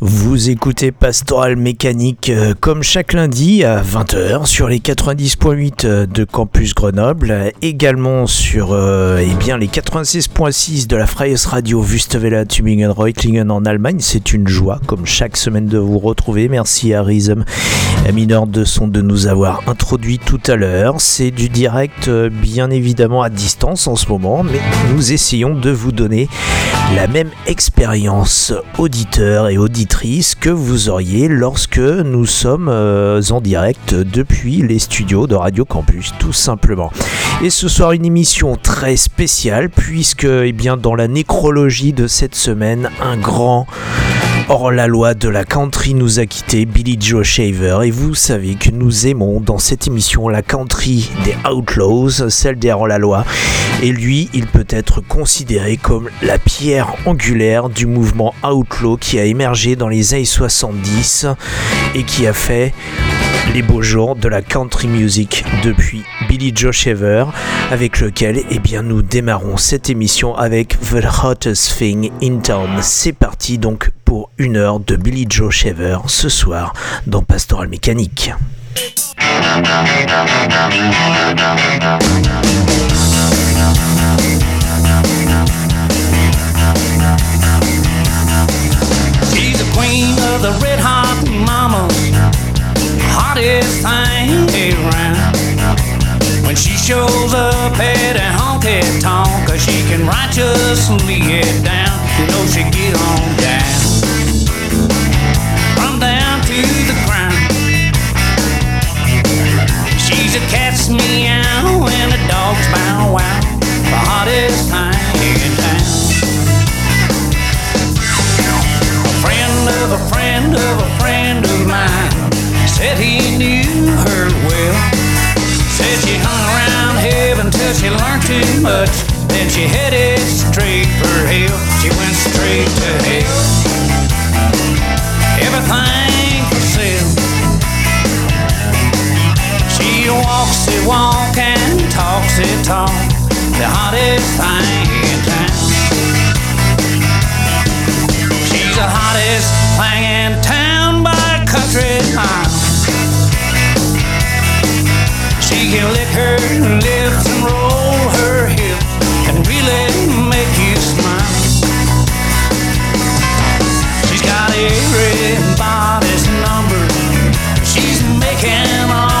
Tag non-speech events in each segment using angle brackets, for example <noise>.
Vous écoutez Pastoral Mécanique euh, comme chaque lundi à 20h sur les 90.8 euh, de Campus Grenoble, également sur euh, eh bien, les 86.6 de la Freies Radio Wüstewelle Tübingen Reutlingen en Allemagne. C'est une joie comme chaque semaine de vous retrouver. Merci à et à Mineur de Son de nous avoir introduit tout à l'heure. C'est du direct bien évidemment à distance en ce moment, mais nous essayons de vous donner la même expérience auditeurs et auditrices que vous auriez lorsque nous sommes euh, en direct depuis les studios de Radio Campus, tout simplement. Et ce soir, une émission très spéciale, puisque eh bien, dans la nécrologie de cette semaine, un grand Hors la loi de la country nous a quitté Billy Joe Shaver et vous savez que nous aimons dans cette émission la country des Outlaws, celle des hors la loi. Et lui, il peut être considéré comme la pierre angulaire du mouvement Outlaw qui a émergé dans les années 70 et qui a fait les beaux jours de la country music depuis Billy Joe Shaver, avec lequel eh bien, nous démarrons cette émission avec The Hottest Thing in Town. C'est parti donc pour une heure de Billy Joe Shaver ce soir dans Pastoral Mécanique. hottest thing around. When she shows up at a honky tonk, she can righteously get down, you know she get on down. Cat's meow and a dog's bow wow. The hottest thing in town. A friend of a friend of a friend of mine Said he knew her well. Said she hung around heaven till she learned too much. Then she headed straight for hell. She went straight to hell. Everything for sale. She walks it walk and talks it talk. The hottest thing in town. She's the hottest thing in town by country mile. She can lick her lips and roll her hip and really make you smile. She's got everybody's number. She's making all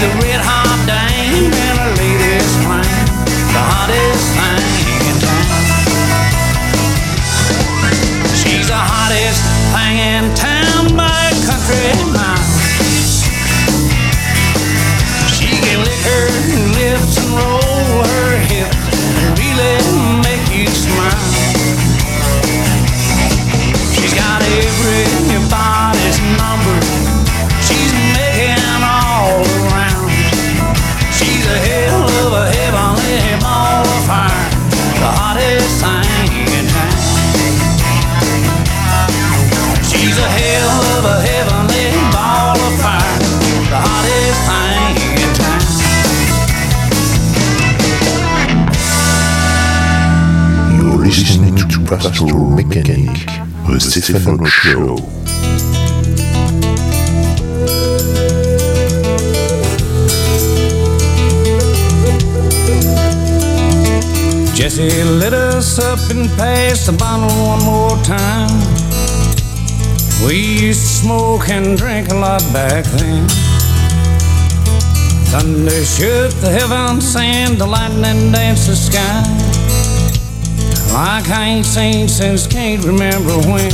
the red hot dame and a lady's flame, the hottest thing in town. She's the hottest thing in town, by country. Pastor Mécanique, The Stephen Show. Jesse lit us up and passed the bottle one more time. We used to smoke and drink a lot back then. Thunder shook the heavens and the lightning danced the sky. I ain't seen since can't remember when.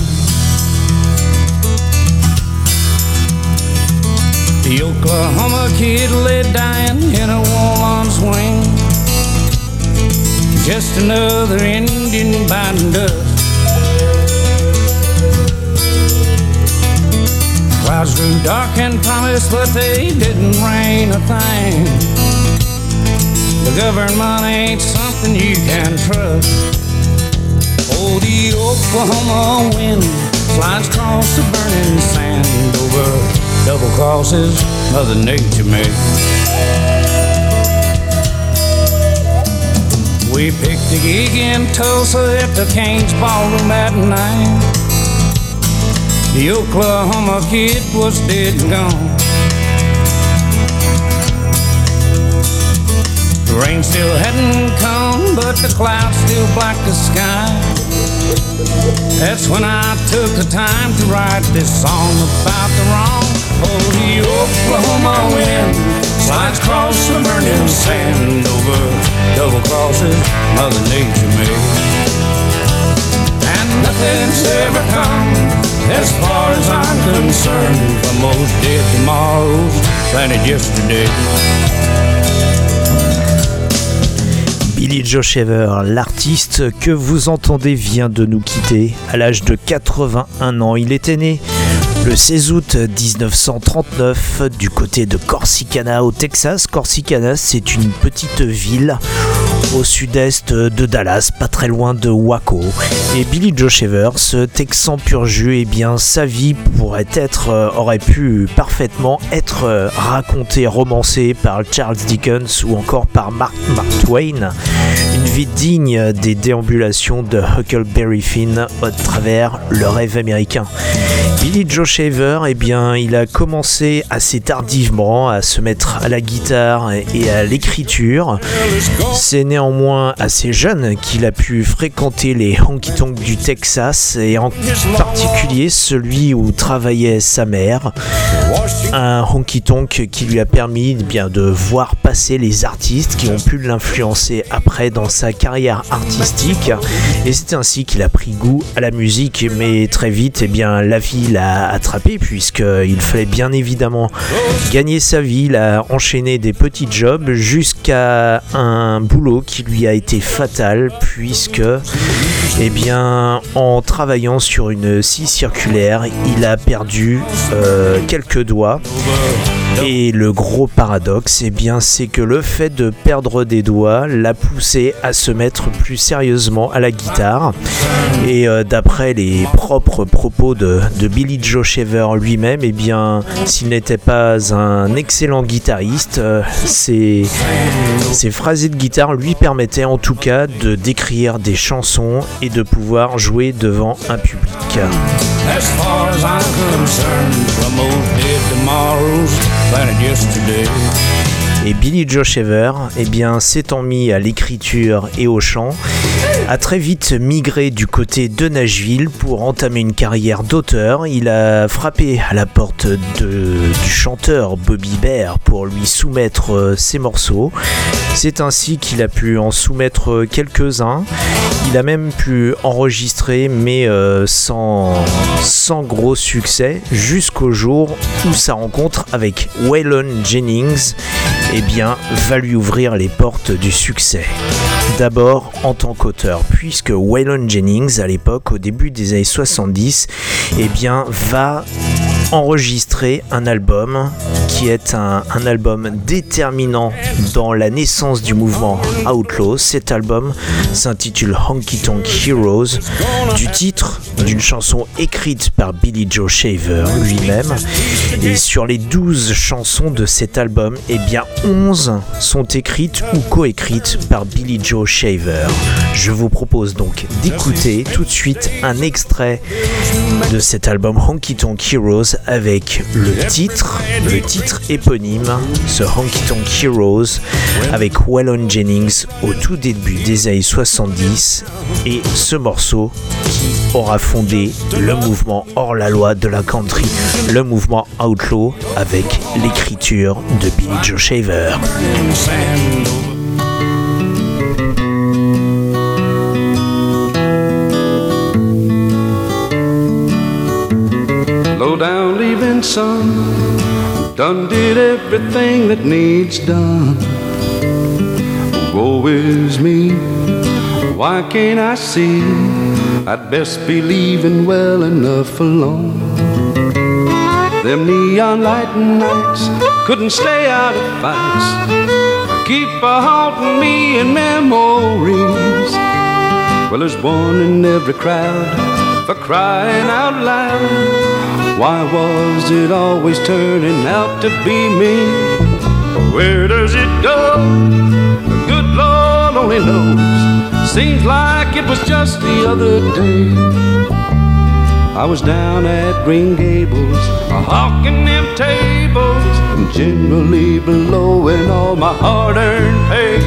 The Oklahoma kid lay dying in a woman's wing. Just another Indian biting dust. Clouds grew dark and promised, but they didn't rain a thing. The government ain't something you can trust. Oklahoma wind slides across the burning sand over double crosses Mother Nature made. We picked a gig in Tulsa at the Cain's Ballroom at night. The Oklahoma kid was dead and gone. The rain still hadn't come, but the clouds still blocked the sky. That's when I took the time to write this song about the wrong. Oh, the Oklahoma wind slides across the burning sand over double crosses Mother Nature made. And nothing's ever come as far as I'm concerned from those dead tomorrows planted yesterday. Billy Joe Shaver, l'artiste que vous entendez, vient de nous quitter à l'âge de 81 ans. Il était né le 16 août 1939 du côté de Corsicana au Texas. Corsicana, c'est une petite ville au sud-est de Dallas, pas très loin de Waco. Et Billy Joe Shaver, ce Texan pur jus, eh bien sa vie pourrait être, euh, aurait pu parfaitement être euh, racontée, romancée par Charles Dickens ou encore par Mark, Mark Twain. Une vie digne des déambulations de Huckleberry Finn à travers le rêve américain. Billy Joe Shaver, eh bien, il a commencé assez tardivement à se mettre à la guitare et à l'écriture. C'est néanmoins assez jeune qu'il a pu fréquenter les honky tonks du Texas et en particulier celui où travaillait sa mère. Un honky tonk qui lui a permis eh bien, de voir passer les artistes qui ont pu l'influencer après dans sa carrière artistique. Et c'est ainsi qu'il a pris goût à la musique, mais très vite, eh bien, la vie l'a attrapé puisqu'il fallait bien évidemment gagner sa vie. Il a enchaîné des petits jobs jusqu'à un boulot qui lui a été fatal puisque, eh bien, en travaillant sur une scie circulaire, il a perdu euh, quelques doigts. Et le gros paradoxe, eh bien, c'est que le fait de perdre des doigts l'a poussé à se mettre plus sérieusement à la guitare. Et euh, d'après les propres propos de, de Billy Joe Shaver lui-même, eh bien, s'il n'était pas un excellent guitariste, euh, ses, ses phrasés de guitare lui permettaient en tout cas de décrire des chansons et de pouvoir jouer devant un public. As far as I'm concerned, Et Billy Joe Shaver, eh bien, s'étant mis à l'écriture et au chant, a très vite migré du côté de Nashville pour entamer une carrière d'auteur. Il a frappé à la porte du chanteur Bobby Bear pour lui soumettre euh, ses morceaux. C'est ainsi qu'il a pu en soumettre quelques-uns. Il a même pu enregistrer, mais euh, sans, gros succès, jusqu'au jour où sa rencontre avec Waylon Jennings eh va lui ouvrir les portes du succès. D'abord en tant qu'auteur, puisque Waylon Jennings, à l'époque, au début des années 70, eh bien, va enregistré un album qui est un, album déterminant dans la naissance du mouvement Outlaw. Cet album s'intitule Honky Tonk Heroes, du titre d'une chanson écrite par Billy Joe Shaver lui-même. Et sur les 12 chansons de cet album, eh bien 11 sont écrites ou coécrites par Billy Joe Shaver. Je vous propose donc d'écouter tout de suite un extrait de cet album Honky Tonk Heroes avec le titre, le titre éponyme, ce Honky Tonk Heroes avec Waylon Jennings au tout début des années 70 et ce morceau qui aura fondé le mouvement hors la loi de la country, le mouvement outlaw avec l'écriture de Billy Joe Shaver. Low down done did everything that needs done. Woe is me, why can't I see? I'd best be leaving well enough alone. Them neon light nights couldn't stay out of fights. Keep a haunting me in memories. Well, there's one in every crowd for crying out loud. Why was it always turning out to be me? Where does it go? The good Lord only knows. Seems like it was just the other day. I was down at Green Gables, hawking them tables, and generally blowing all my hard-earned pay.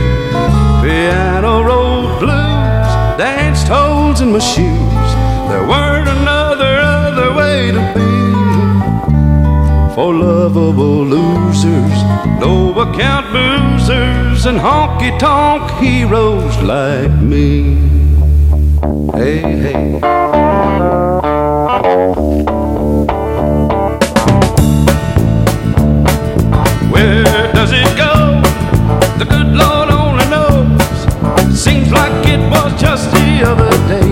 Piano rolled blues, danced holes in my shoes. There weren't For lovable losers, no account boozers, and honky tonk heroes like me. Hey, hey. Where does it go? The good Lord only knows. Seems like it was just the other day.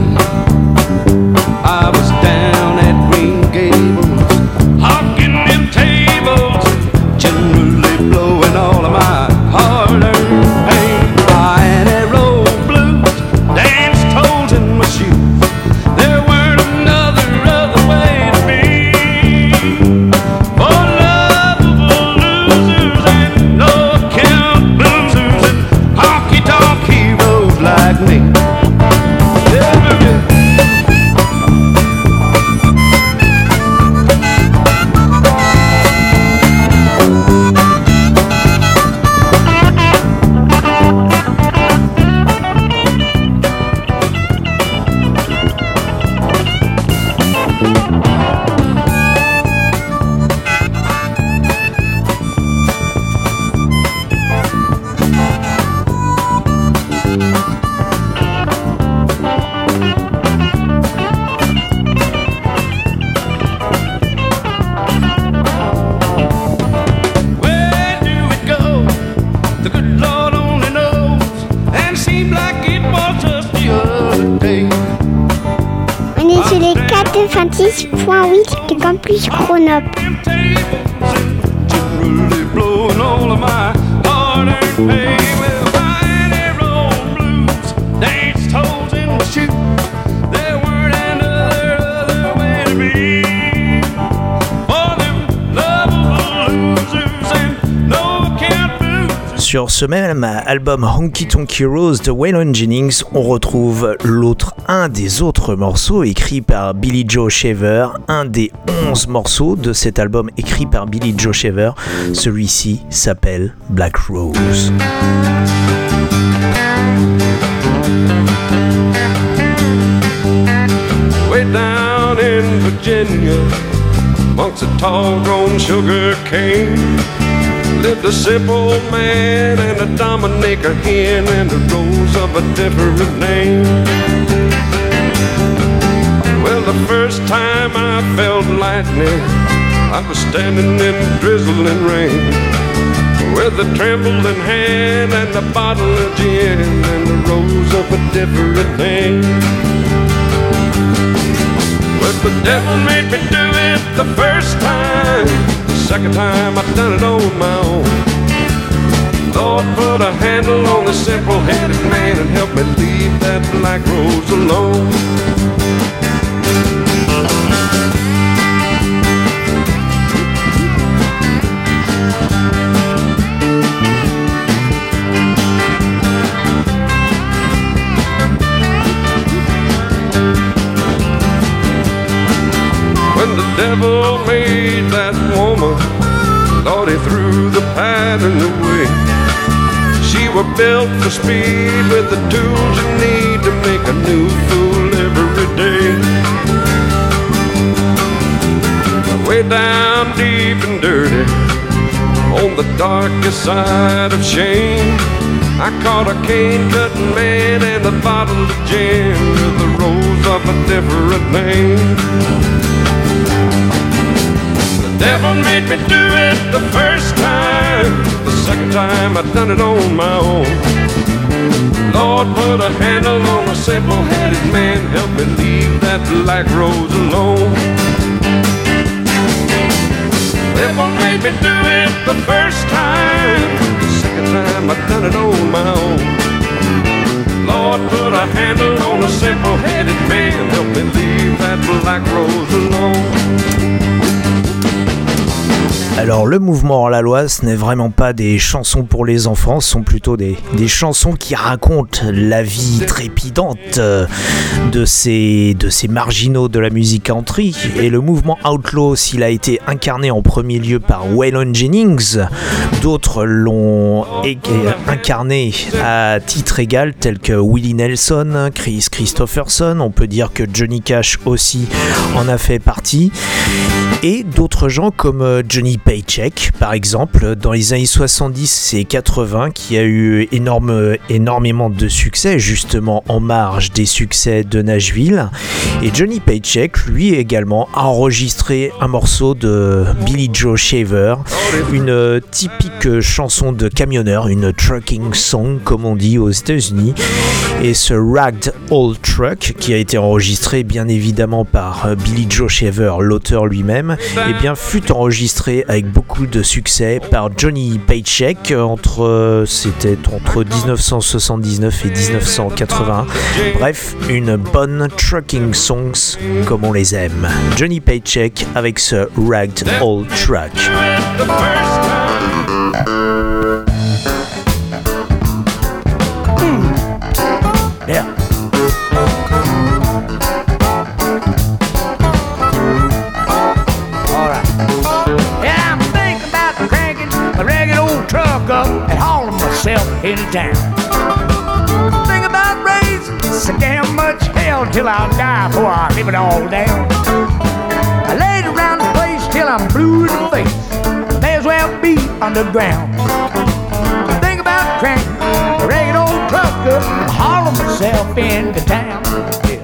Sur ce même album Honky Tonk Heroes de Waylon Jennings, on retrouve l'autre, un des autres morceaux écrits par Billy Joe Shaver, un des 11 morceaux de cet album écrit par Billy Joe Shaver. Celui-ci s'appelle Black Rose. Lived a simple man and a Dominica hen and a rose of a different name. Well, the first time I felt lightning, I was standing in drizzling rain. With a trembling hand and a bottle of gin and a rose of a different name. Well, the devil made me do it the first time. Second time I've done it on my own. Lord, put a handle on the simple-headed man and help me leave that black rose alone. Pattern away. She were built for speed with the tools you need to make a new fool every day. Way down deep and dirty, on the darkest side of shame. I caught a cane cutting man and a bottle of gin with a rose of a different name. The devil made me do it the first time. Second time I done it on my own. Lord, put a handle on a simple-headed man. Help me leave that black rose alone. Devil made me do it the first time. Second time I done it on my own. Lord, put a handle on a simple-headed man. Help me leave that black rose alone. Alors le mouvement La Loi, ce n'est vraiment pas des chansons pour les enfants, ce sont plutôt des, des chansons qui racontent la vie trépidante euh, de ces, de ces marginaux de la musique country. Et le mouvement Outlaw, s'il a été incarné en premier lieu par Waylon Jennings, d'autres l'ont incarné à titre égal, tels que Willie Nelson, Chris Christopherson, on peut dire que Johnny Cash aussi en a fait partie et d'autres gens comme euh, Johnny Paycheck par exemple dans les années 70 et 80 qui a eu énorme, énormément de succès justement en marge des succès de Nashville. Et Johnny Paycheck lui également a enregistré un morceau de Billy Joe Shaver une typique chanson de camionneur une trucking song comme on dit aux États-Unis. Et ce Ragged Old Truck qui a été enregistré bien évidemment par Billy Joe Shaver l'auteur lui-même eh bien fut enregistré avec beaucoup de succès par Johnny Paycheck entre euh, c'était entre 1979 et 1981 bref une bonne trucking songs comme on les aime. Johnny Paycheck avec ce Ragged Old Truck into town. Think about raising so damn much hell till I die before I live it all down. I laid around the place till I'm blue in the face. May as well be underground. Think about cranking a ragged old truck up and hauling myself into town. Yeah.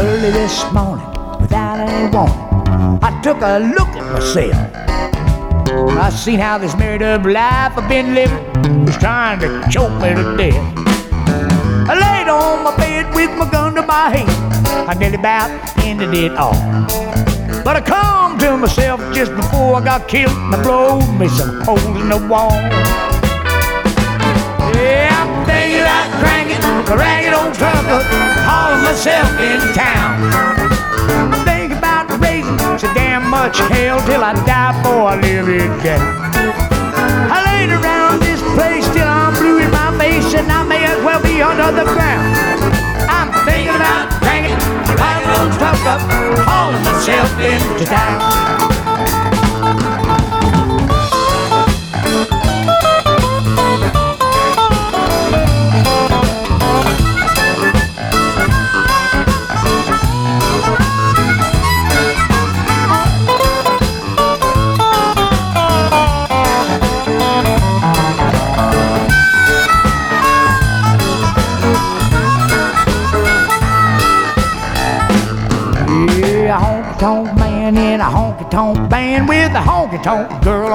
Early this morning, without any warning, I took a look at myself. I seen how this married up life I've been living was trying to choke me to death. I laid on my bed with my gun to my head. I nearly about ended it all. But I come to myself just before I got killed and I blowed me some holes in the wall. Yeah, I'm thinking about cranking a ragged old truck up, hauling myself in town. Damn much hell till I die before I live it. I laid around this place till I'm blue in my face and I may as well be under the ground. I'm thinking about a ragged old truck up, hauling myself into town.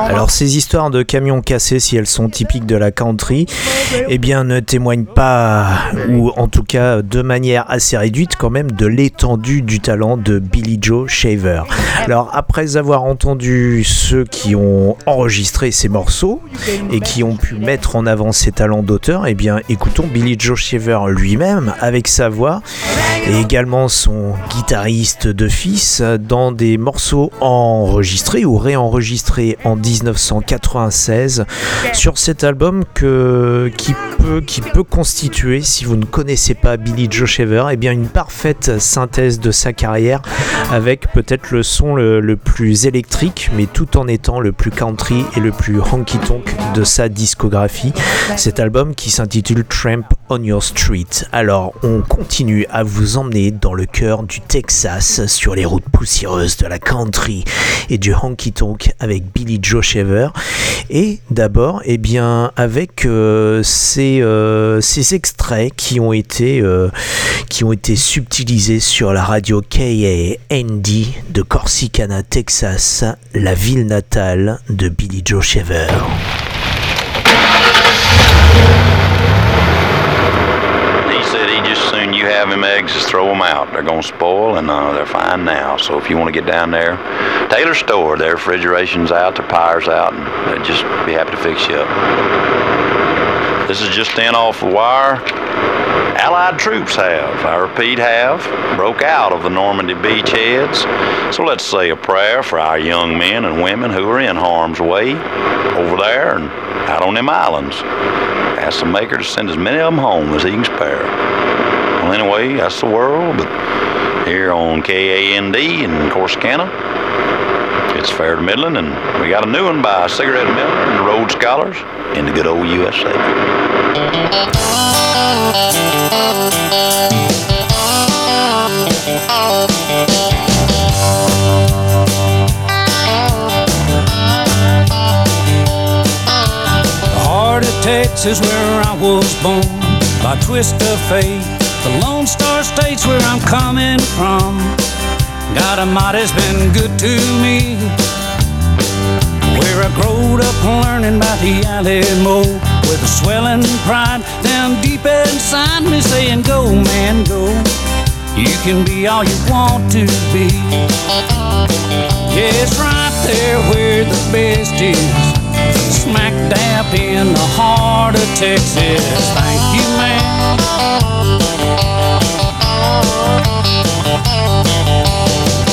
Alors ces histoires de camions cassés, si elles sont typiques de la country, eh bien ne témoignent pas, ou en tout cas de manière assez réduite quand même, de l'étendue du talent de Billy Joe Shaver. Alors après avoir entendu ceux qui ont enregistré ces morceaux et qui ont pu mettre en avant ses talents d'auteur, eh bien écoutons Billy Joe Shaver lui-même avec sa voix et également son guitariste de fils dans des morceaux enregistrés ou réenregistrés en 1996 sur cet album que, qui, peut, qui peut constituer, si vous ne connaissez pas Billy Joe Shaver, eh bien une parfaite synthèse de sa carrière avec peut-être le son le, le plus électrique mais tout en étant le plus country et le plus honky-tonk de sa discographie. Cet album qui s'intitule Tramp on Your Street. Alors on continue à vous emmener dans le cœur du Texas sur les routes poussiéreuses de la et du honky tonk avec Billy Joe Shaver. Et d'abord eh bien avec euh, ces, euh, ces extraits qui ont été euh, qui ont été subtilisés sur la radio KAND de Corsicana Texas la ville natale de Billy Joe Shaver just soon you have them eggs, just throw them out. They're gonna spoil, and uh, they're fine now. So if you want to get down there, Taylor Store, their refrigeration's out, their power's out, and they'd just be happy to fix you up. This is just in off the wire. Allied troops have, I repeat, have broke out of the Normandy beachheads. So let's say a prayer for our young men and women who are in harm's way over there and out on them islands. Ask the Maker to send as many of them home as he can spare. Well, anyway, that's the world, but here on KAND in Corsicana, it's fair to Midland, and we got a new one by Cigarette Miller and Rhodes Scholars in the good old USA. Texas where I was born by twist of fate. State's where I'm coming from. God Almighty's been good to me. Where I growed up learning about the Alamo with a swelling pride down deep inside me saying, Go, man, go. You can be all you want to be. Yeah, it's right there where the best is. Smack dab in the heart of Texas. Thank you, man.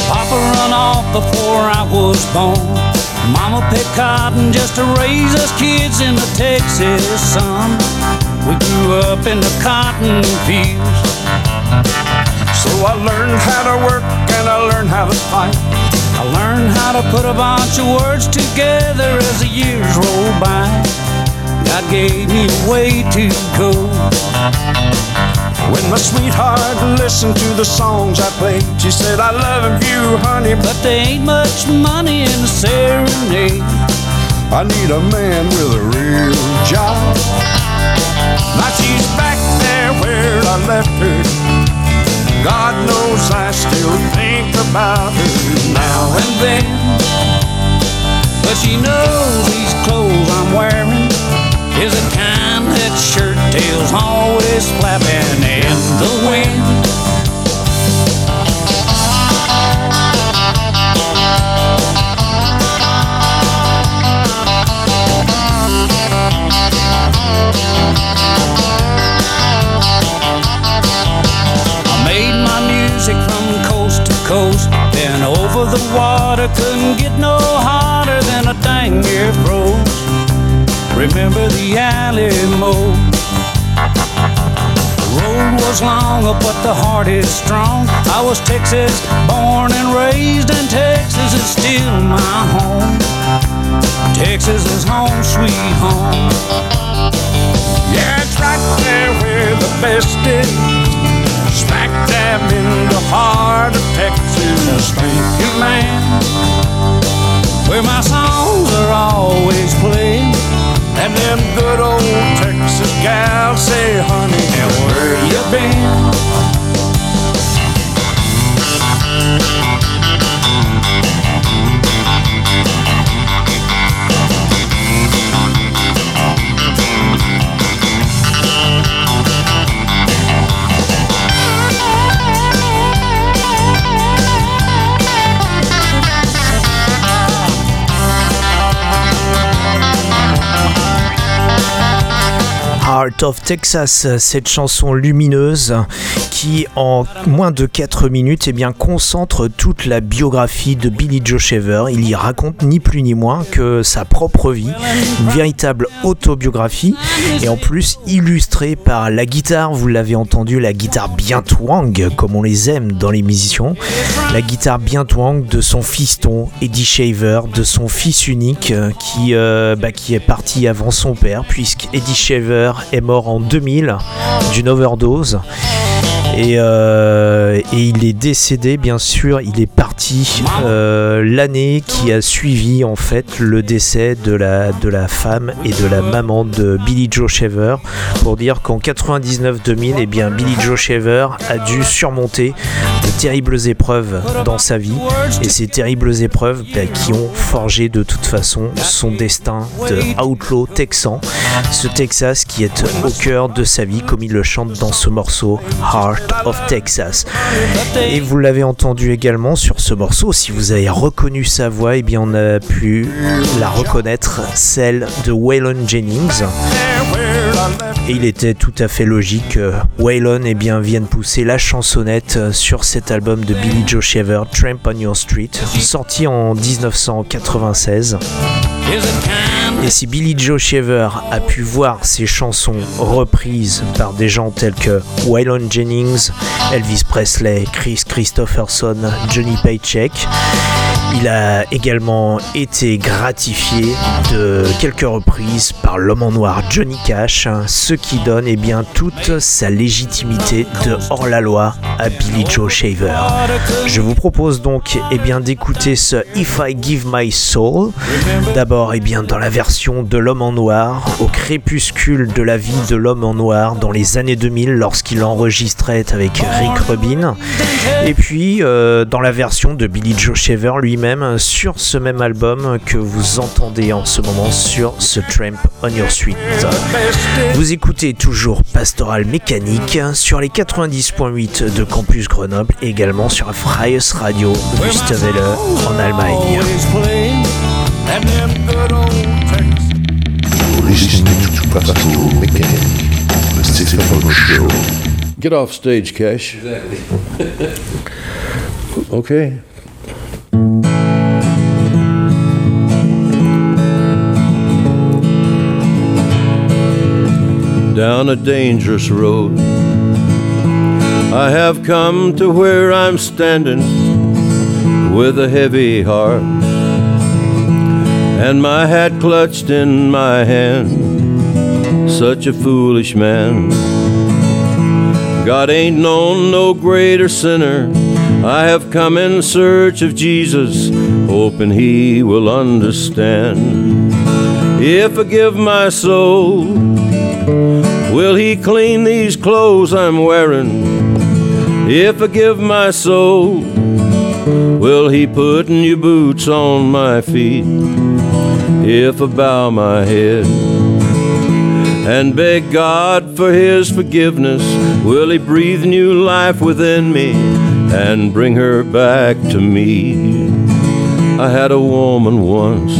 Papa run off before I was born. Mama picked cotton just to raise us kids in the Texas sun. We grew up in the cotton fields. So I learned how to work and I learned how to fight. I learned how to put a bunch of words together as the years rolled by. God gave me a way to go. When my sweetheart listened to the songs I played, she said, I love you, honey, but there ain't much money in the serenade. I need a man with a real job. Now she's back there where I left her. God knows I still think about her now and then. But she knows these clothes I'm wearing is the kind that shirt tails always flapping I made my music from coast to coast, over the water. Couldn't get no hotter than a dang froze. Remember the Alamo? Was long, but the heart is strong. I was Texas born and raised, and Texas is still my home. Texas is home, sweet home. Yeah, it's right there where the best is. Smack dab in the heart of Texas. Thank you, man. Where my songs are always played. And them good old Texas gals say, honey, now where you been? Heart of Texas, cette chanson lumineuse en moins de 4 minutes eh bien, concentre toute la biographie de Billy Joe Shaver. Il y raconte ni plus ni moins que sa propre vie, une véritable autobiographie et en plus illustrée par la guitare, vous l'avez entendu, la guitare bien twang comme on les aime dans les musiciens, la guitare bien twang de son fiston Eddie Shaver, de son fils unique qui, euh, bah, qui est parti avant son père puisque Eddie Shaver est mort en 2000 d'une overdose. Et, euh, et, il est décédé, bien sûr, il est parti euh, l'année qui a suivi en fait le décès de la, de la femme et de la maman de Billy Joe Shaver pour dire qu'en 99-2000, eh bien Billy Joe Shaver a dû surmonter de terribles épreuves dans sa vie. Et ces terribles épreuves bah, qui ont forgé de toute façon son destin de outlaw texan, ce Texas qui est au cœur de sa vie comme il le chante dans ce morceau Heart of Texas. Et vous l'avez entendu également sur ce morceau, si vous avez reconnu sa voix, eh bien on a pu la reconnaître, celle de Waylon Jennings. Et il était tout à fait logique que Waylon eh bien, vienne pousser la chansonnette sur cet album de Billy Joe Shaver, Tramp on Your Street, sorti en 1996. Et si Billy Joe Shaver a pu voir ses chansons reprises par des gens tels que Waylon Jennings, Elvis Presley, Chris Christopherson, Johnny Paycheck, il a également été gratifié de quelques reprises par l'homme en noir Johnny Cash, ce qui donne eh bien, toute sa légitimité de hors-la-loi à Billy Joe Shaver. Je vous propose donc eh bien, d'écouter ce If I Give My Soul, d'abord eh bien, dans la version de l'homme en noir, au crépuscule de la vie de l'homme en noir dans les années 2000 lorsqu'il enregistrait avec Rick Rubin, et puis euh, dans la version de Billy Joe Shaver lui-même sur ce même album que vous entendez en ce moment sur ce Tramp on Your Suite. Vous écoutez toujours Pastoral Mécanique sur les 90.8 de Campus Grenoble et également sur Freies Radio Wüstewelle en Allemagne. Get off stage, Cash. okay. Down a dangerous road, I have come to where I'm standing with a heavy heart and my hat clutched in my hand. Such a foolish man. God ain't known no greater sinner I have come in search of Jesus, hoping he will understand. If I give my soul, will he clean these clothes I'm wearing? If I give my soul, will he put new boots on my feet? If I bow my head and beg God for his forgiveness, will he breathe new life within me? and bring her back to me. I had a woman once.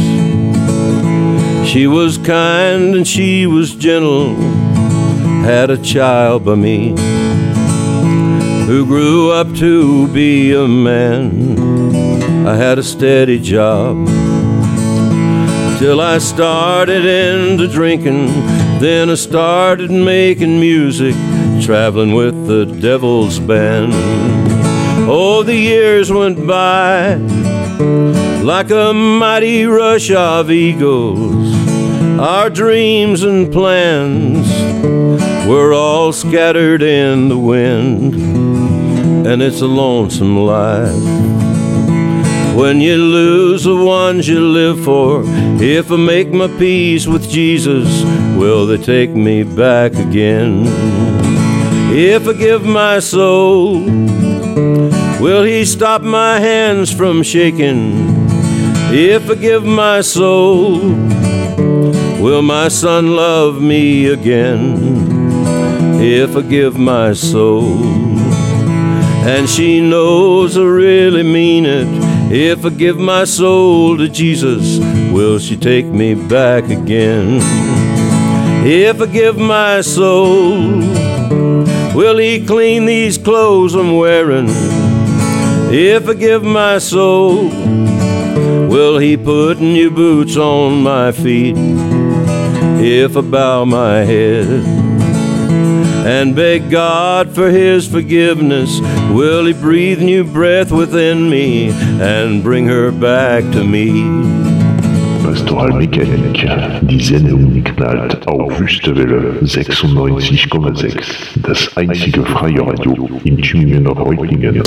She was kind and she was gentle, had a child by me who grew up to be a man. I had a steady job till I started into drinking. Then I started making music, traveling with the devil's band. Oh, the years went by like a mighty rush of eagles. Our dreams and plans were all scattered in the wind, and it's a lonesome life. When you lose the ones you live for, if I make my peace with Jesus, will they take me back again? If I give my soul, Will he stop my hands from shaking? If I give my soul, will my son love me again? If I give my soul, and she knows I really mean it. If I give my soul to Jesus, will she take me back again? If I give my soul, will He clean these clothes I'm wearing? If I give my soul, will He put new boots on my feet? If I bow my head, and beg God for His forgiveness? Will He breathe new breath within me and bring her back to me? Pastoral Mechanik, die Sendung knallt auf Wüstewelle 96,6, das einzige freie Radio in Tübingen Reutlingen.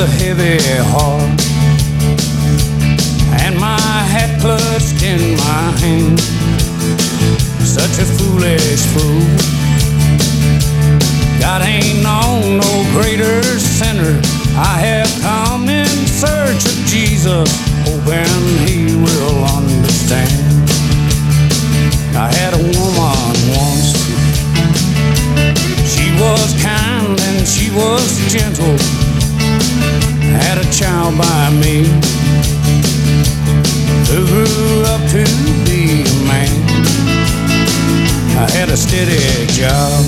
A heavy heart and my hat clutched in my hand. Such a foolish fool. God ain't known no greater sinner. I have come in search of Jesus, oh, hoping he will understand. I had a woman once. She was kind and she was gentle. Had a child by me who grew up to be a man. I had a steady job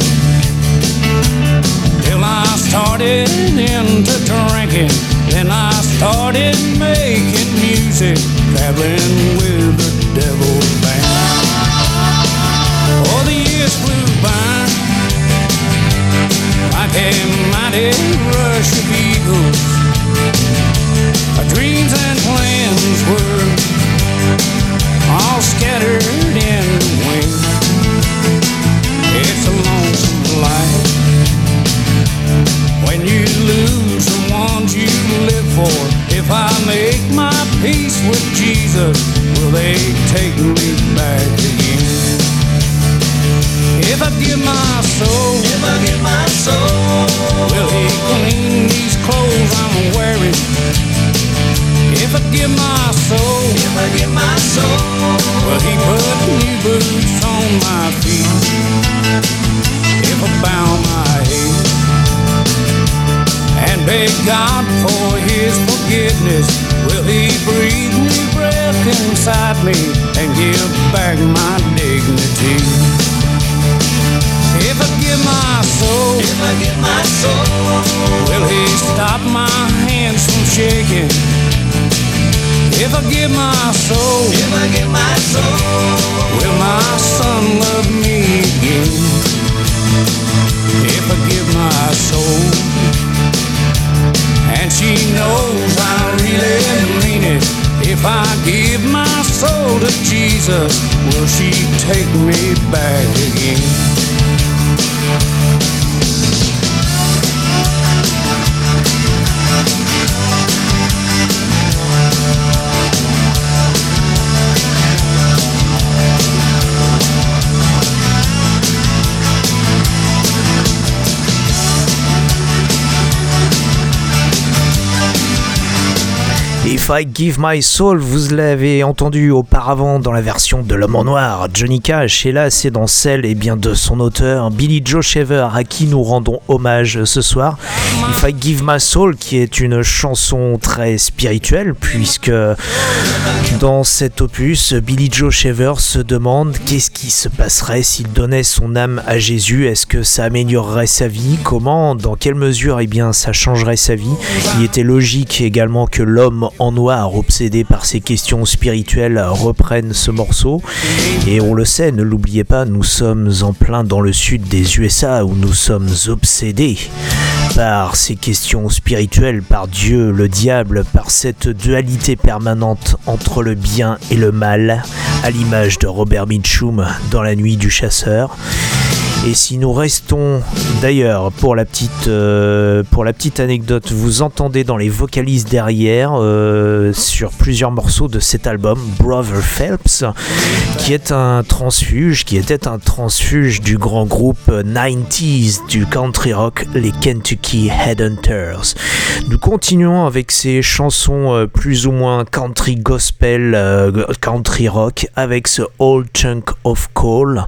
till I started into drinking. Then I started making music, traveling with the devil's band. Oh, the years flew by like a mighty rush of eagles. Our dreams and plans were all scattered in the wind. It's a lonesome life when you lose the ones you live for. If I make my peace with Jesus, will they take me back again? If I give my soul, if I give my soul, will He clean these clothes I'm wearing? If I give my soul, if I give my soul, will He put new boots on my feet? If I bow my head and beg God for His forgiveness, will He breathe new breath inside me and give back my dignity? Will she take me I Give My Soul, vous l'avez entendu auparavant dans la version de L'Homme en Noir, Johnny Cash, et là c'est dans celle et bien, de son auteur, Billy Joe Shaver, à qui nous rendons hommage ce soir. If I Give My Soul, qui est une chanson très spirituelle, puisque dans cet opus, Billy Joe Shaver se demande qu'est-ce qui se passerait s'il donnait son âme à Jésus, est-ce que ça améliorerait sa vie, comment, dans quelle mesure eh bien, ça changerait sa vie? Il était logique également que l'homme en noir, obsédé par ces questions spirituelles, reprenne ce morceau. Et on le sait, ne l'oubliez pas, nous sommes en plein dans le sud des USA où nous sommes obsédés par ces questions spirituelles, par Dieu, le diable, par cette dualité permanente entre le bien et le mal, à l'image de Robert Mitchum dans La Nuit du Chasseur. Et si nous restons d'ailleurs pour la petite euh, pour la petite anecdote, vous entendez dans les vocalises derrière euh, sur plusieurs morceaux de cet album Brother Phelps, qui est un transfuge, qui était un transfuge du grand groupe 90s du country rock, les Kentucky Headhunters. Nous continuons avec ces chansons euh, plus ou moins country gospel, country rock, avec ce Old Chunk of Coal,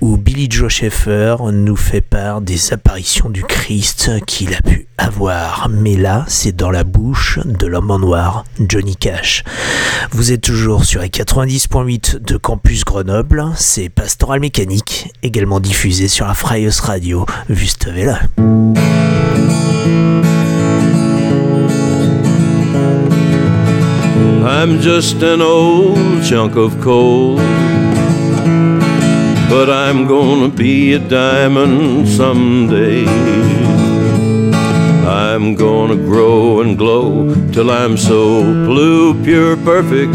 où Billy Joe Nous fait part des apparitions du Christ qu'il a pu avoir. Mais là, c'est dans la bouche de l'homme en noir, Johnny Cash. Vous êtes toujours sur les 90.8 de Campus Grenoble. C'est Pastoral Mécanique, également diffusé sur la Freies Radio. Juste là. I'm just an old chunk of coal. But I'm gonna be a diamond someday. I'm gonna grow and glow till I'm so blue, pure, perfect.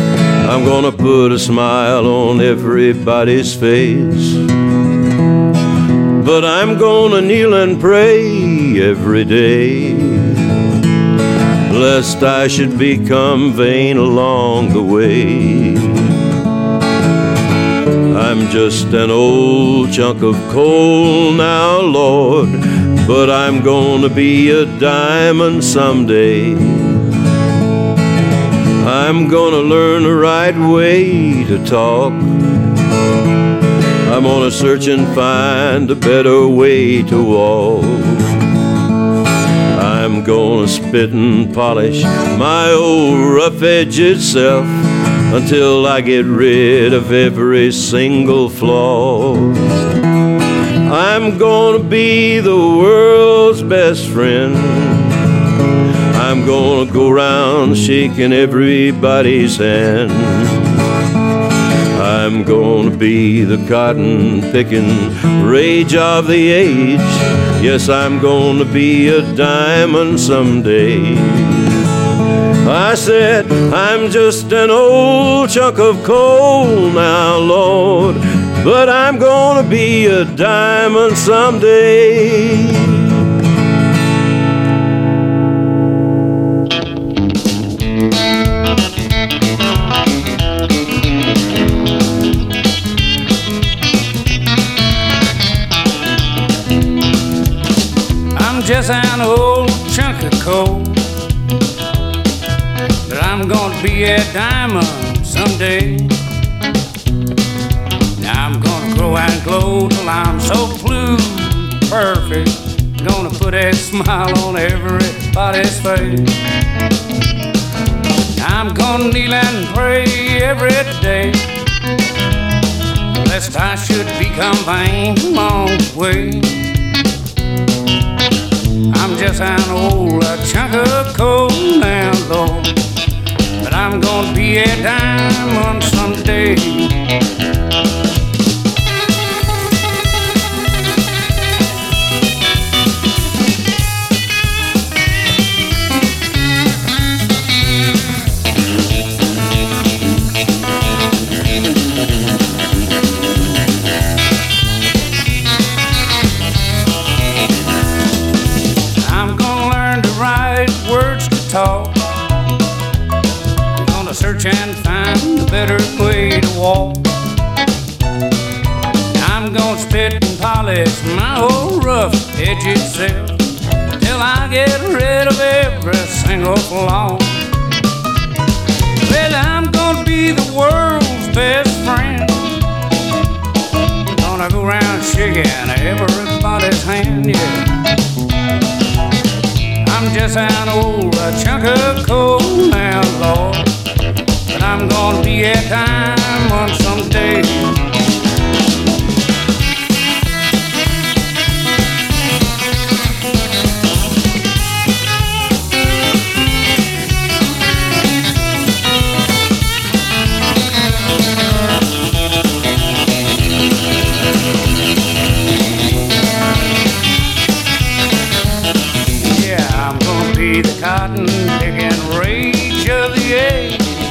I'm gonna put a smile on everybody's face. But I'm gonna kneel and pray every day lest I should become vain along the way. I'm just an old chunk of coal now, Lord, but I'm gonna be a diamond someday. I'm gonna learn the right way to talk. I'm gonna search and find a better way to walk. I'm gonna spit and polish my old rough edge self until I get rid of every single flaw. I'm gonna be the world's best friend. I'm gonna go around shaking everybody's hand. I'm gonna be the cotton picking rage of the age. Yes, I'm gonna be a diamond someday. I said, I'm just an old chunk of coal now, Lord, but I'm gonna be a diamond someday. I'm just an old chunk of coal. Be a diamond someday. Now I'm gonna grow and glow till I'm so blue, perfect. Gonna put a smile on everybody's face. I'm gonna kneel and pray every day. Lest I should become vain along the way. I'm just an old chunk of coal now, Lord. I'm gonna be a diamond someday. And polish my old rough edged self till I get rid of every single flaw. Well, I'm gonna be the world's best friend. Gonna go around shaking everybody's hand, yeah. I'm just an old chunk of coal now, Lord. But I'm gonna be a diamond someday.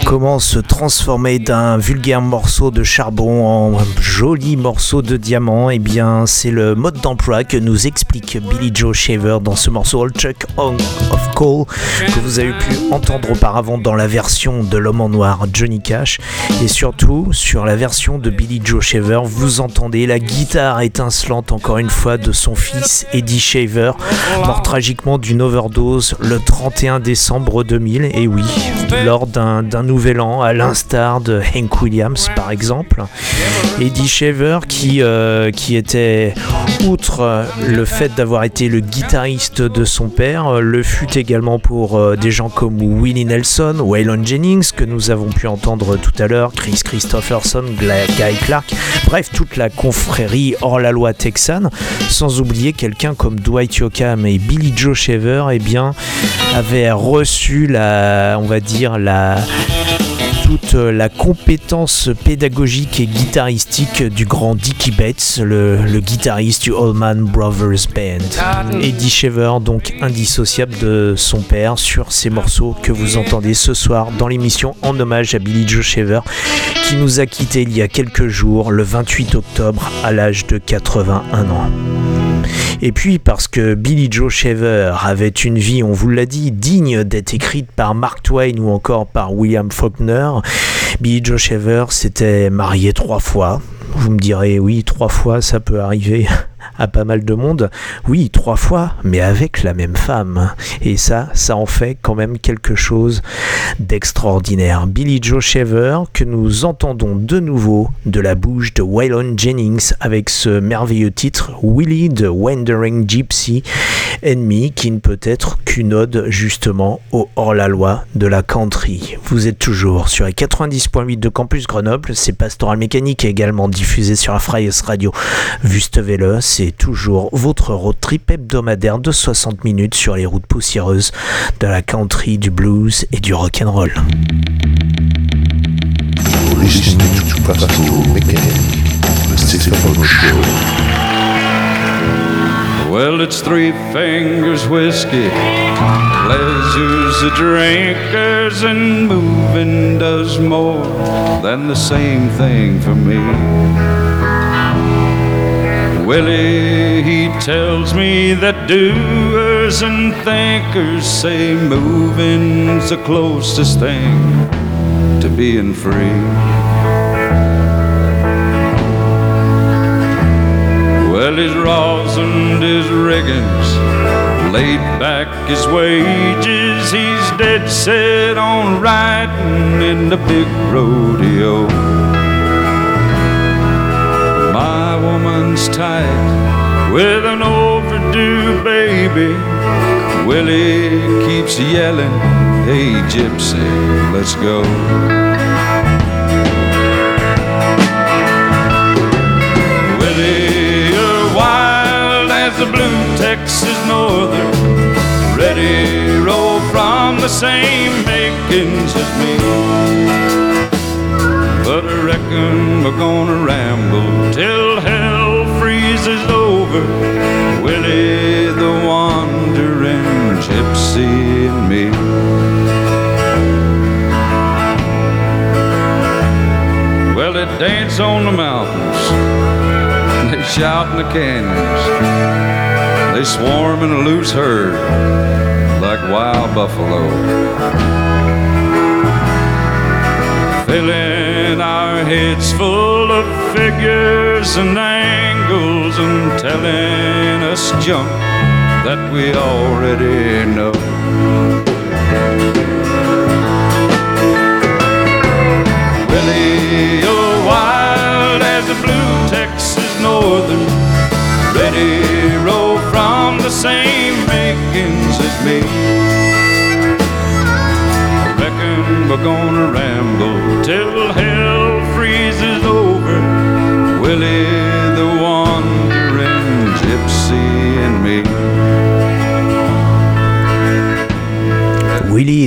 Comment se transformer d'un vulgaire morceau de charbon en joli morceau de diamant Eh bien, c'est le mode d'emploi que nous explique Billy Joe Shaver dans ce morceau All Chuck of Coal que vous avez pu entendre auparavant dans la version de l'homme en noir Johnny Cash. Et surtout, sur la version de Billy Joe Shaver, vous entendez la guitare étincelante encore une fois de son fils Eddie Shaver, mort tragiquement d'une overdose le 31 décembre 2000. Et oui, lors d'un nouvel an, à l'instar de Hank Williams par exemple. Eddie Shaver qui, euh, qui était, outre le fait d'avoir été le guitariste de son père, le fut également pour euh, des gens comme Willie Nelson, Waylon Jennings que nous avons pu entendre tout à l'heure, Chris Christopherson, Guy Clark, bref toute la confrérie hors la loi texane, sans oublier quelqu'un comme Dwight Yoakam et Billy Joe Shaver, eh bien, avaient reçu la, on va dire la toute la compétence pédagogique et guitaristique du grand Dickie Betts, le, guitariste du Allman Brothers Band. Eddie Shaver, donc indissociable de son père sur ces morceaux que vous entendez ce soir dans l'émission en hommage à Billy Joe Shaver qui nous a quittés il y a quelques jours, le 28 octobre, à l'âge de 81 ans. Et puis parce que Billy Joe Shaver avait une vie, on vous l'a dit, digne d'être écrite par Mark Twain ou encore par William Faulkner, Billy Joe Shaver s'était marié trois fois. Vous me direz, oui, trois fois, ça peut arriver <laughs> à pas mal de monde. Oui, trois fois, mais avec la même femme. Et ça, ça en fait quand même quelque chose d'extraordinaire. Billy Joe Shaver, que nous entendons de nouveau de la bouche de Waylon Jennings avec ce merveilleux titre Willie the Wandering Gypsy Enemy, qui ne peut être qu'une ode justement au hors-la-loi de la country. Vous êtes toujours sur les 90.8 de Campus Grenoble, c'est Pastoral Mécanique également diffusé sur la Freies Radio Wüstewelle, c'est toujours votre road trip hebdomadaire de 60 minutes sur les routes poussiéreuses de la country, du blues et du rock'n'roll. Well, it's three fingers whiskey, pleasure's the drinkers, and moving does more than the same thing for me. Willie, he tells me that doers and thinkers say moving's the closest thing to being free. His and his riggins, laid back his wages. He's dead set on riding in the big rodeo. My woman's tight with an overdue baby. Willie keeps yelling, Hey, gypsy, let's go. As the blue Texas northern, ready roll from the same makings as me. But I reckon we're gonna ramble till hell freezes over. Willie the wandering gypsy and me. Well, they dance on the mountains, they shout in the canyons, they swarm in a loose herd like wild buffalo. Filling our heads full of figures and angles and telling us junk that we already know. Northern, ready roll from the same makings as me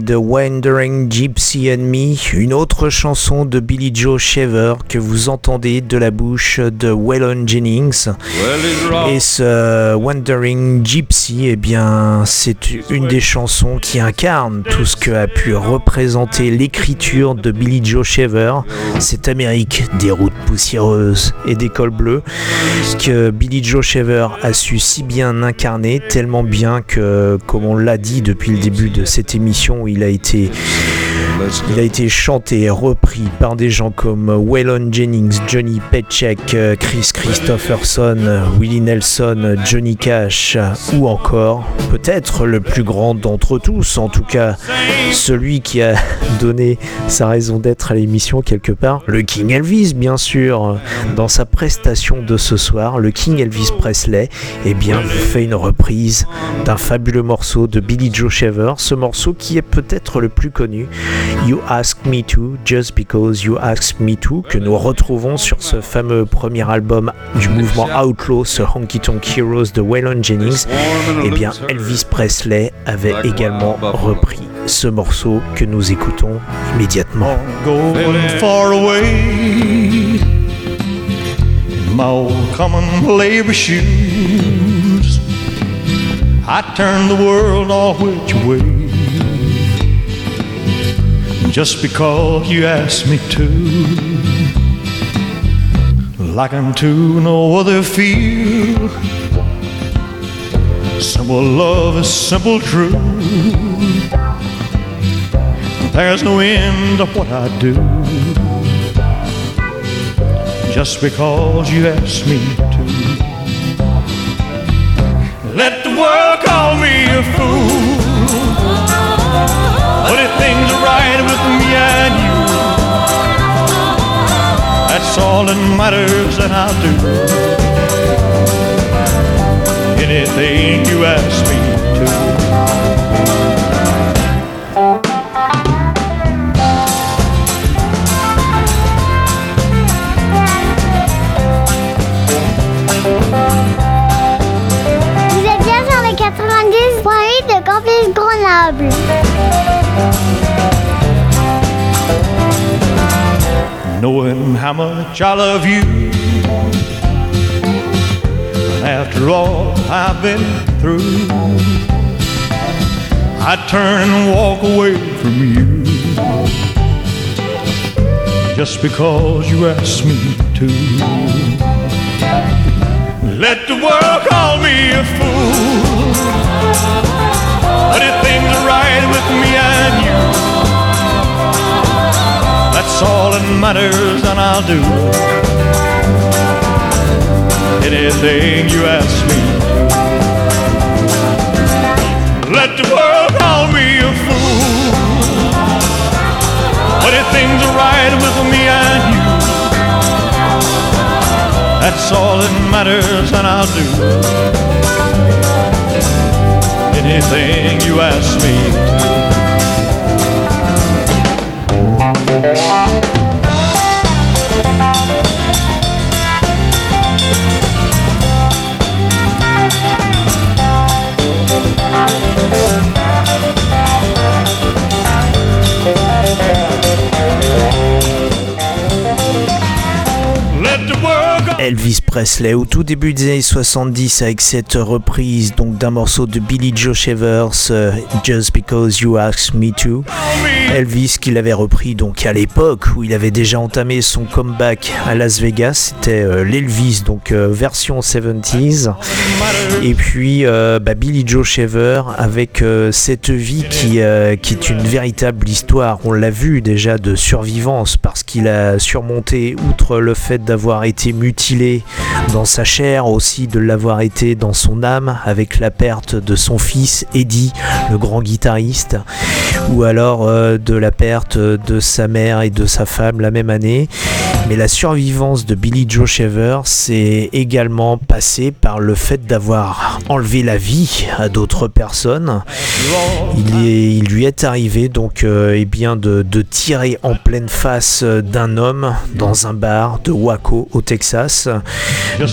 the Wandering Gypsy Enemy, une autre chanson de Billy Joe Shaver que vous entendez de la bouche de Waylon Jennings. Et ce Wandering Gypsy, eh bien, c'est une des chansons qui incarne tout ce que a pu représenter l'écriture de Billy Joe Shaver, cette Amérique des routes poussiéreuses et des cols bleus, que Billy Joe Shaver a su si bien incarner, tellement bien que, comme on l'a dit depuis le début de cette émission, où il a été Il a été chanté et repris par des gens comme Waylon Jennings, Johnny Petchek, Chris Christopherson, Willie Nelson, Johnny Cash ou encore peut-être le plus grand d'entre tous, en tout cas celui qui a <laughs> donné sa raison d'être à l'émission quelque part, le King Elvis bien sûr. Dans sa prestation de ce soir, le King Elvis Presley, eh bien, fait une reprise d'un fabuleux morceau de Billy Joe Shaver, ce morceau qui est peut-être le plus connu, You Ask Me To, Just Because You Ask Me To, que nous retrouvons sur ce fameux premier album du mouvement Outlaw, ce Honky Tonk Heroes de Waylon Jennings. Eh bien, Elvis Presley avait également repris ce morceau que nous écoutons immédiatement. my old common labor shoes. I turned the world all which way just because you asked me to. Like unto no other field. Simple love is simple truth. There's no end to what I do just because you asked me to. Let the world call me a fool, but if things are right with me and you, that's all that matters, and I'll do anything you ask me to. Knowing how much I love you. And after all I've been through, I turn and walk away from you just because you asked me to. Let the world call me a fool, but if things are right with me and you. That's all that matters, and I'll do anything you ask me. Let the world call me a fool, but if things are right with me and you, that's all that matters, and I'll do anything you ask me Elvis Presley au tout début des années 70 avec cette reprise donc d'un morceau de Billy Joe Shavers euh, Just Because You Asked Me To. Elvis qu'il avait repris donc à l'époque où il avait déjà entamé son comeback à Las Vegas c'était euh, l'Elvis donc euh, version 70s et puis bah, Billy Joe Shaver avec cette vie qui, qui est une véritable histoire. On l'a vu déjà de survivance parce qu'il a surmonté outre le fait d'avoir été mutilé dans sa chair aussi de l'avoir été dans son âme avec la perte de son fils Eddie le grand guitariste ou alors euh, de la perte de sa mère et de sa femme la même année mais la survivance de Billy Joe Shaver c'est également passé par le fait d'avoir enlevé la vie à d'autres personnes il, lui est arrivé donc euh, eh bien de, tirer en pleine face euh, d'un homme dans un bar de Waco au Texas.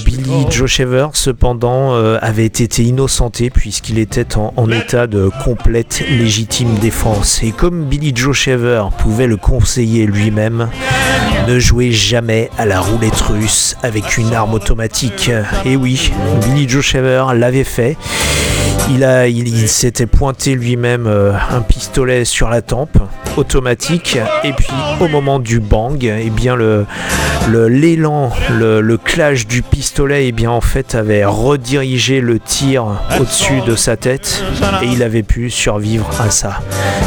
Billy Joe Shaver cependant euh, avait été innocenté puisqu'il était en, en état de complète légitime défense. Et comme Billy Joe Shaver pouvait le conseiller lui-même, ne jouez jamais à la roulette russe avec une arme automatique. Et oui, Billy Joe Shaver l'avait fait. Il, a, il, s'était pointé lui-même euh, un pistolet sur la tempe automatique et puis au moment du bang et eh bien le le- l'élan le, le clash du pistolet et bien en fait avait redirigé le tir au-dessus de sa tête et il avait pu survivre à ça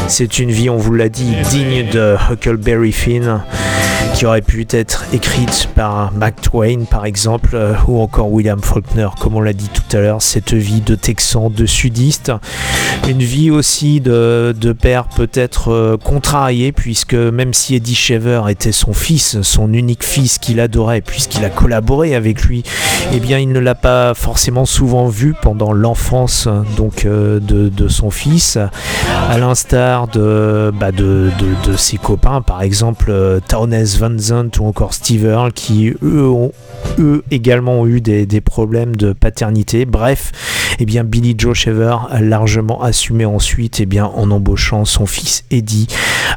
c'est une vie on vous l'a dit digne de Huckleberry Finn qui aurait pu être écrite par Mark Twain par exemple euh, ou encore William Faulkner comme on l'a dit tout à l'heure cette vie de texan de sudiste. Une vie aussi de, de père peut-être euh, contrarié puisque même si Eddie Shaver était son fils son unique fils qu'il adorait puisqu'il a collaboré avec lui eh bien il ne l'a pas forcément souvent vu pendant l'enfance donc euh, de, de son fils. À l'instar de, bah, de, de- ses copains, par exemple Townes Van Ou encore Steve Earle, qui eux, ont, eux également eu des, des problèmes de paternité. Bref, eh bien Billy Joe Shaver a largement assumé ensuite eh bien, en embauchant son fils Eddie,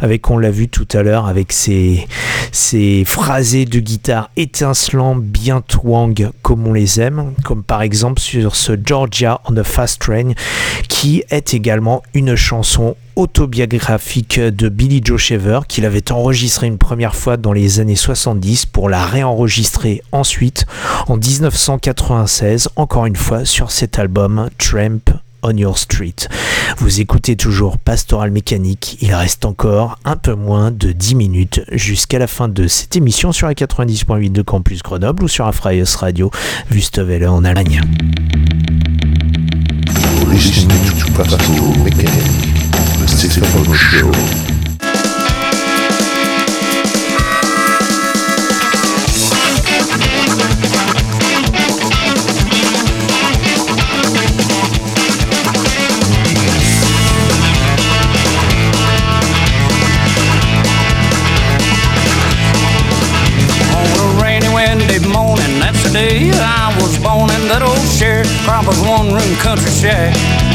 avec on l'a vu tout à l'heure, avec ses, ses phrasés de guitare étincelants, bien twang comme on les aime, comme par exemple sur ce Georgia on the Fast Train, qui est également une chanson autobiographique de Billy Joe Shaver qu'il avait enregistré une première fois dans les années 70 pour la réenregistrer ensuite en 1996 encore une fois sur cet album Tramp on Your Street. Vous écoutez toujours Pastoral Mécanique, il reste encore un peu moins de 10 minutes jusqu'à la fin de cette émission sur la 90.8 de Campus Grenoble ou sur Afraios Radio, Wüstewelle en Allemagne. The I was born in that old sharecropper's one-room country shack.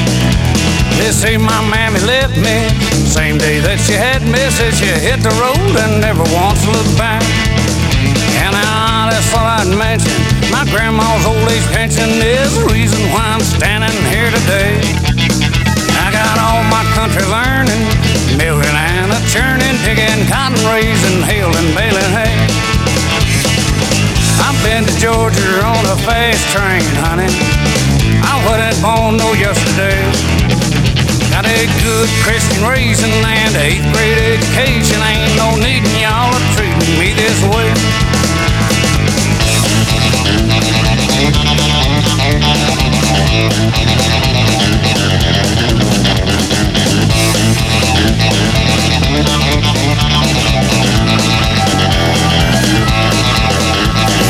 They say my mammy left me same day that she had me. Said she hit the road and never once looked back. And I just thought I'd mention my grandma's old age pension is the reason why I'm standing here today. I got all my country learning, milking and a churning, picking cotton, raising, hailing, baling hay. I've been to Georgia on a fast train, honey. I wasn't born no yesterday. Got a good Christian raising and a eighth grade education. Ain't no needin' y'all to treat me this way.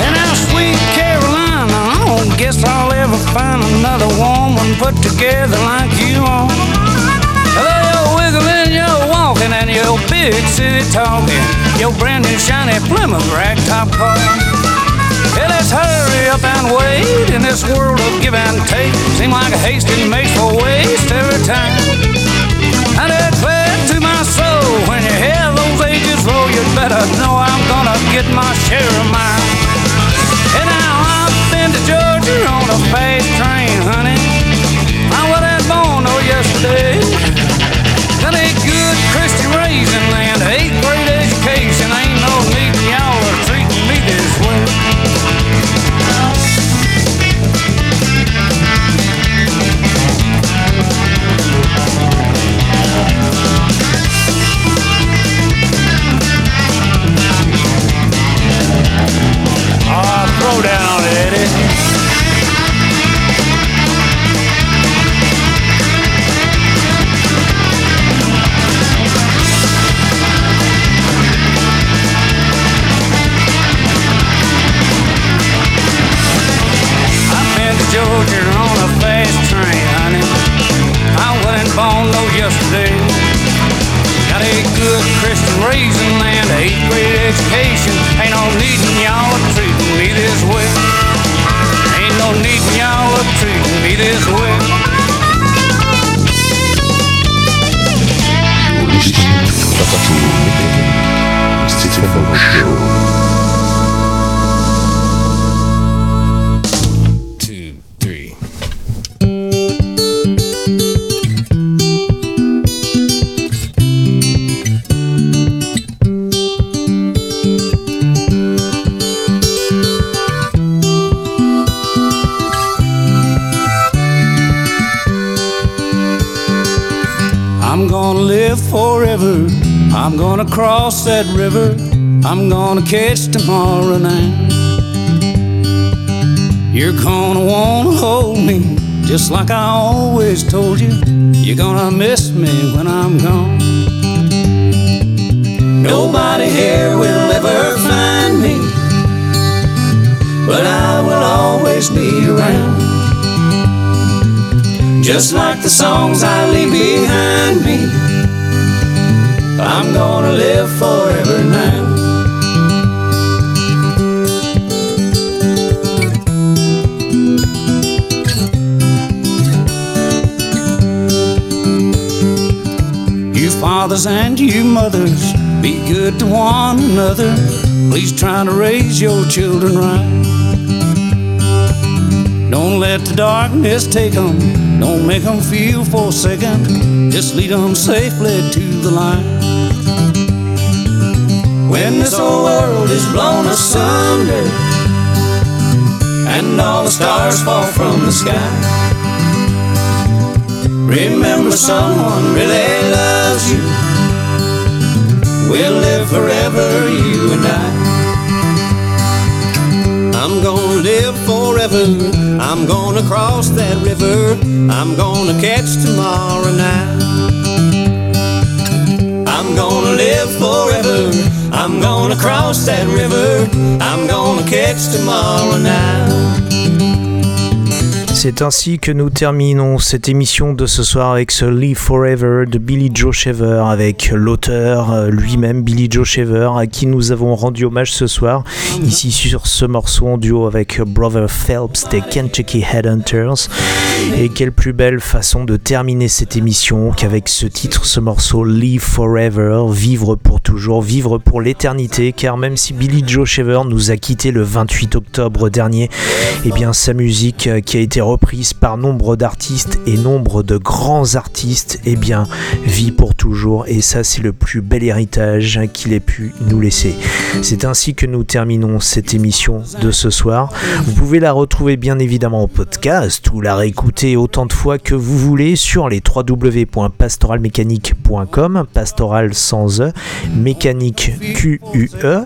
And now, sweet Carolina, I don't guess I'll ever find another woman put together like you are. Walking, and your big city talking. Your brand new shiny Plymouth ragtop car. Yeah, let's hurry up and wait in this world of give and take. Seem like hasting makes for waste every time. And I declare to my soul, when you hear those ages roll, you'd better know I'm gonna get my share of mine. And now I've been to Georgia on a fast train, honey. I wasn't born no yesterday. Christian that river. I'm gonna catch tomorrow night. You're gonna wanna hold me just like I always told you. You're gonna miss me when I'm gone. Nobody here will ever find me, but I will always be around. Just like the songs I leave behind me, I'm gonna live forever now. You fathers and you mothers, be good to one another. Please try to raise your children right. Don't let the darkness take them, don't make them feel forsaken. Just lead them safely to the light. When this old world is blown asunder and all the stars fall from the sky. Remember someone really loves you. We'll live forever, you and I. I'm gonna live forever. I'm gonna cross that river. I'm gonna catch tomorrow night. I'm gonna live forever. I'm gonna cross that river. I'm gonna catch tomorrow night. C'est ainsi que nous terminons cette émission de ce soir avec ce Live Forever de Billy Joe Shaver avec l'auteur euh, lui-même Billy Joe Shaver à qui nous avons rendu hommage ce soir. Ici sur ce morceau en duo avec Brother Phelps des Kentucky Headhunters. Et quelle plus belle façon de terminer cette émission qu'avec ce titre, ce morceau Live Forever, vivre pour toujours, vivre pour l'éternité car même si Billy Joe Shaver nous a quitté le 28 octobre dernier, eh bien sa musique euh, qui a été reprise par nombre d'artistes et nombre de grands artistes, eh bien, vit pour toujours. Et ça, c'est le plus bel héritage qu'il ait pu nous laisser. C'est ainsi que nous terminons cette émission de ce soir. Vous pouvez la retrouver bien évidemment au podcast ou la réécouter autant de fois que vous voulez sur les www.pastoralmécanique.com, pastoral sans E, mécanique Q-U-E.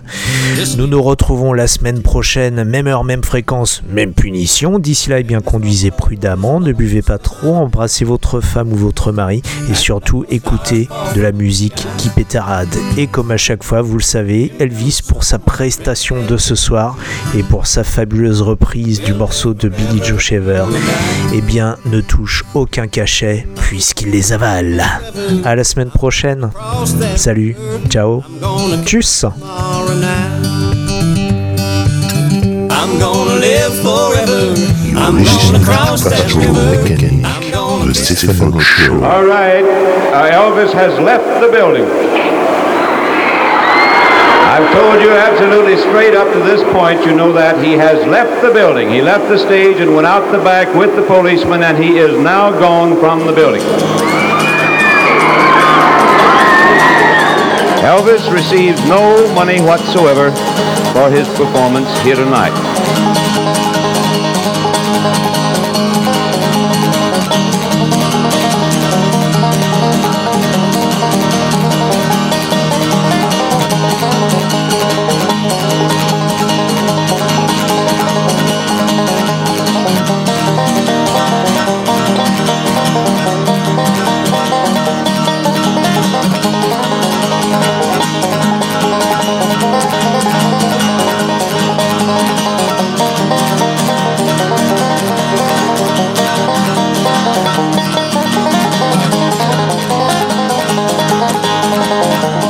Nous nous retrouvons la semaine prochaine, même heure, même fréquence, même punition. D'ici là, eh bien, conduisez prudemment, ne buvez pas trop, embrassez votre femme ou votre mari et surtout écoutez de la musique qui pétarade. Et comme à chaque fois, vous le savez, Elvis pour sa prestation de ce soir et pour sa fabuleuse reprise du morceau de Billy Joe Shaver, eh bien, ne touche aucun cachet puisqu'il les avale. À la semaine prochaine. Salut, ciao, tchuss. I'm gonna live forever. I'm gonna cross that river. I'm gonna Le Show. All right, uh, Elvis has left the building. I've told you absolutely straight up to this point, you know that he has left the building. He left the stage and went out the back with the policeman, and he is now gone from the building. Elvis receives no money whatsoever for his performance here tonight.